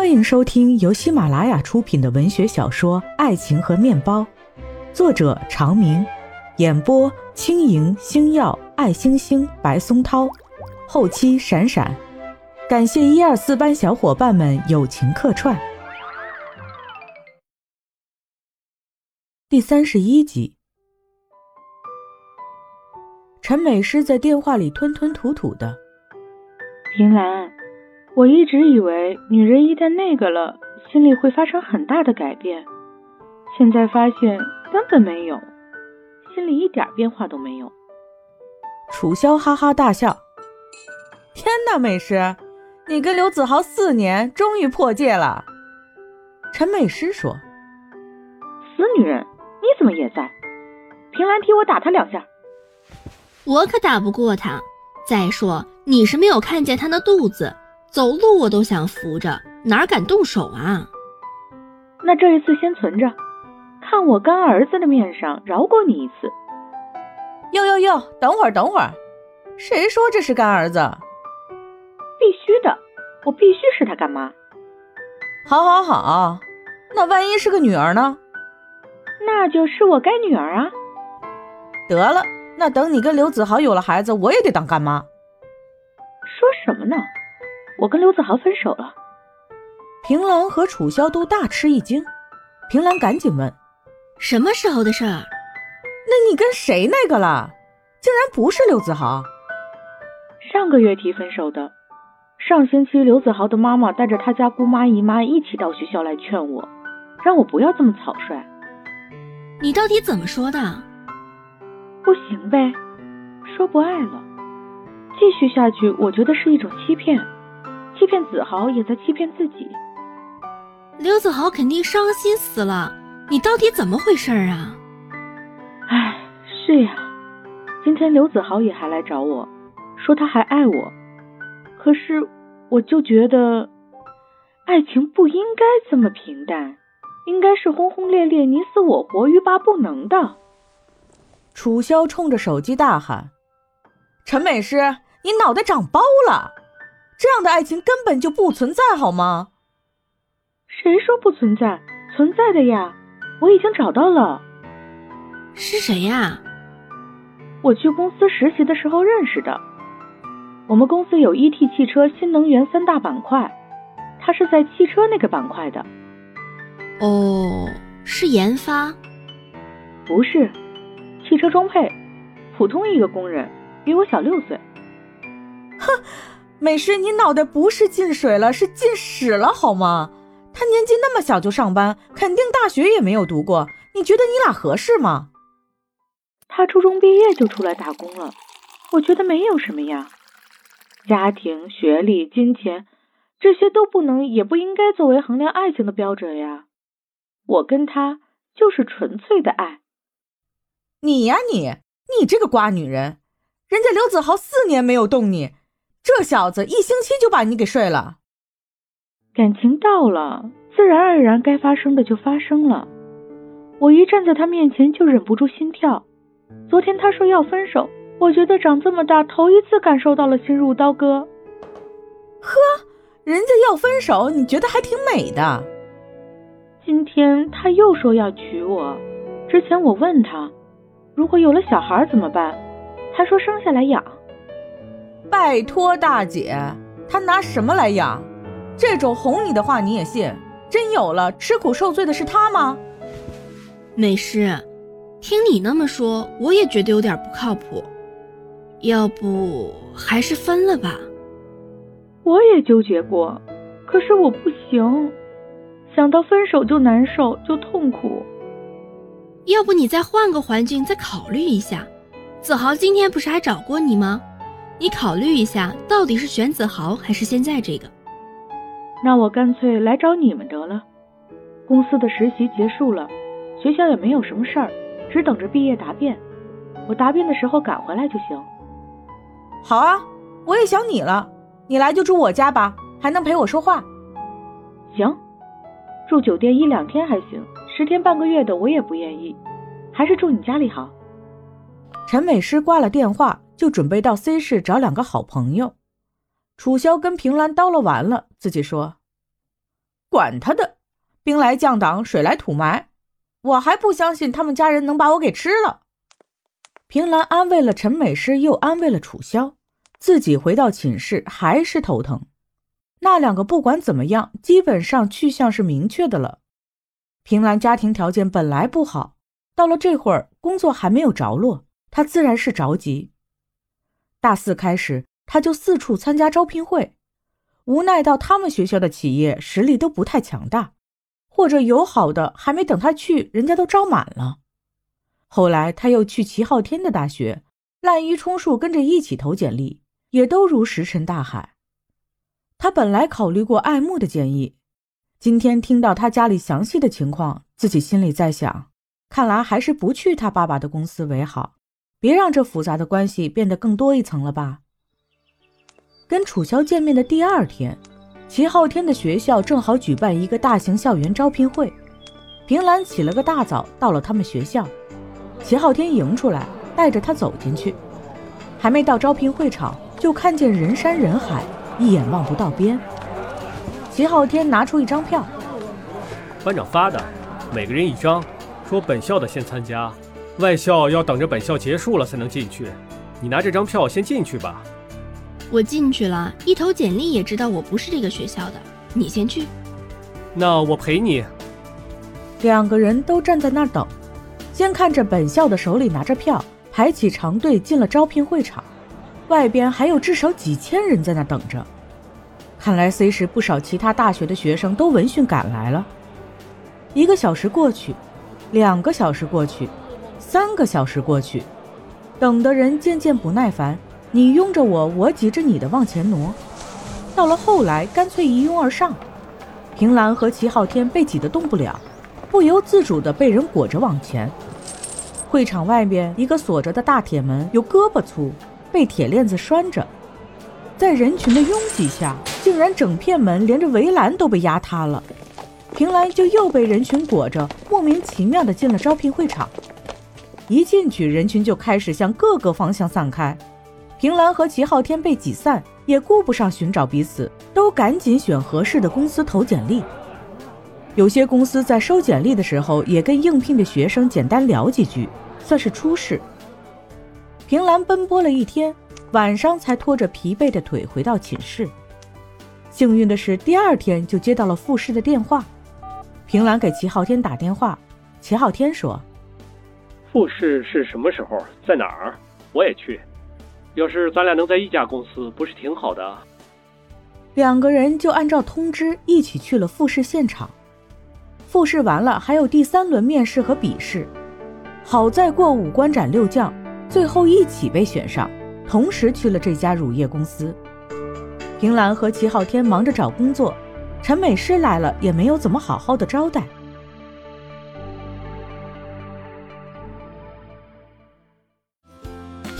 欢迎收听由喜马拉雅出品的文学小说《爱情和面包》，作者长明，演播轻盈、星耀、爱星星、白松涛，后期闪闪，感谢一二四班小伙伴们友情客串。第三十一集，陈美诗在电话里吞吞吐吐的。平兰，我一直以为女人一旦那个了，心里会发生很大的改变，现在发现根本没有，心里一点变化都没有。楚萧哈哈大笑：“天哪，美诗，你跟刘子豪四年，终于破戒了。”陈美诗说：“死女人！”你怎么也在？平兰替我打他两下，我可打不过他。再说你是没有看见他的肚子，走路我都想扶着，哪敢动手啊？那这一次先存着，看我干儿子的面上饶过你一次。哟哟哟，等会儿等会儿，谁说这是干儿子？必须的，我必须是他干妈。好，好，好，那万一是个女儿呢？那就是我干女儿啊！得了，那等你跟刘子豪有了孩子，我也得当干妈。说什么呢？我跟刘子豪分手了。平兰和楚萧都大吃一惊。平兰赶紧问：“什么时候的事儿？那你跟谁那个了？竟然不是刘子豪？上个月提分手的。上星期刘子豪的妈妈带着他家姑妈姨妈一起到学校来劝我，让我不要这么草率。”你到底怎么说的？不行呗，说不爱了，继续下去，我觉得是一种欺骗，欺骗子豪也在欺骗自己。刘子豪肯定伤心死了，你到底怎么回事啊？唉，是呀，今天刘子豪也还来找我，说他还爱我，可是我就觉得，爱情不应该这么平淡。应该是轰轰烈烈、你死我活、欲罢不能的。楚萧冲着手机大喊：“陈美诗，你脑袋长包了！这样的爱情根本就不存在，好吗？”“谁说不存在？存在的呀！我已经找到了。”“是谁呀？”“我去公司实习的时候认识的。我们公司有 E.T. 汽车、新能源三大板块，他是在汽车那个板块的。”哦，是研发，不是汽车装配，普通一个工人，比我小六岁。哼，美诗，你脑袋不是进水了，是进屎了，好吗？他年纪那么小就上班，肯定大学也没有读过。你觉得你俩合适吗？他初中毕业就出来打工了，我觉得没有什么呀。家庭、学历、金钱，这些都不能，也不应该作为衡量爱情的标准呀。我跟他就是纯粹的爱。你呀，你，你这个瓜女人，人家刘子豪四年没有动你，这小子一星期就把你给睡了。感情到了，自然而然该发生的就发生了。我一站在他面前就忍不住心跳。昨天他说要分手，我觉得长这么大头一次感受到了心如刀割。呵，人家要分手，你觉得还挺美的。今天他又说要娶我，之前我问他，如果有了小孩怎么办？他说生下来养。拜托大姐，他拿什么来养？这种哄你的话你也信？真有了，吃苦受罪的是他吗？美诗，听你那么说，我也觉得有点不靠谱。要不还是分了吧？我也纠结过，可是我不行。想到分手就难受，就痛苦。要不你再换个环境，再考虑一下。子豪今天不是还找过你吗？你考虑一下，到底是选子豪还是现在这个？那我干脆来找你们得了。公司的实习结束了，学校也没有什么事儿，只等着毕业答辩。我答辩的时候赶回来就行。好啊，我也想你了。你来就住我家吧，还能陪我说话。行。住酒店一两天还行，十天半个月的我也不愿意，还是住你家里好。陈美诗挂了电话，就准备到 C 市找两个好朋友。楚萧跟平兰叨唠完了，自己说：“管他的，兵来将挡，水来土埋，我还不相信他们家人能把我给吃了。平兰安慰了陈美诗，又安慰了楚萧，自己回到寝室还是头疼。那两个不管怎么样，基本上去向是明确的了。平兰家庭条件本来不好，到了这会儿工作还没有着落，她自然是着急。大四开始，他就四处参加招聘会。无奈到他们学校的企业实力都不太强大，或者有好的还没等他去，人家都招满了。后来他又去齐昊天的大学，滥竽充数跟着一起投简历，也都如石沉大海。他本来考虑过爱慕的建议，今天听到他家里详细的情况，自己心里在想，看来还是不去他爸爸的公司为好，别让这复杂的关系变得更多一层了吧。跟楚萧见面的第二天，齐昊天的学校正好举办一个大型校园招聘会。平兰起了个大早，到了他们学校。齐昊天迎出来，带着他走进去。还没到招聘会场，就看见人山人海，一眼望不到边。齐昊天拿出一张票，班长发的，每个人一张，说本校的先参加，外校要等着本校结束了才能进去。你拿这张票先进去吧。我进去了，一投简历也知道我不是这个学校的。你先去，那我陪你。两个人都站在那儿等，先看着本校的手里拿着票，排起长队进了招聘会场。外边还有至少几千人在那等着。看来 C 市不少其他大学的学生都闻讯赶来了。一个小时过去，两个小时过去，三个小时过去，等的人渐渐不耐烦。你拥着我，我挤着你的往前挪，到了后来干脆一拥而上。平兰和齐昊天被挤得动不了，不由自主地被人裹着往前。会场外边一个锁着的大铁门有胳膊粗，被铁链子拴着，在人群的拥挤下，竟然整片门连着围栏都被压塌了。平兰就又被人群裹着，莫名其妙地进了招聘会场。一进去，人群就开始向各个方向散开。平兰和齐昊天被挤散，也顾不上寻找彼此，都赶紧选合适的公司投简历。有些公司在收简历的时候，也跟应聘的学生简单聊几句，算是初试。平兰奔波了一天，晚上才拖着疲惫的腿回到寝室。幸运的是，第二天就接到了复试的电话。平兰给齐昊天打电话，齐昊天说：“复试是什么时候？在哪儿？我也去。”要是咱俩能在一家公司，不是挺好的？两个人就按照通知一起去了复试现场。复试完了，还有第三轮面试和笔试。好在过五关斩六将，最后一起被选上，同时去了这家乳业公司。平兰和齐昊天忙着找工作，陈美诗来了也没有怎么好好的招待。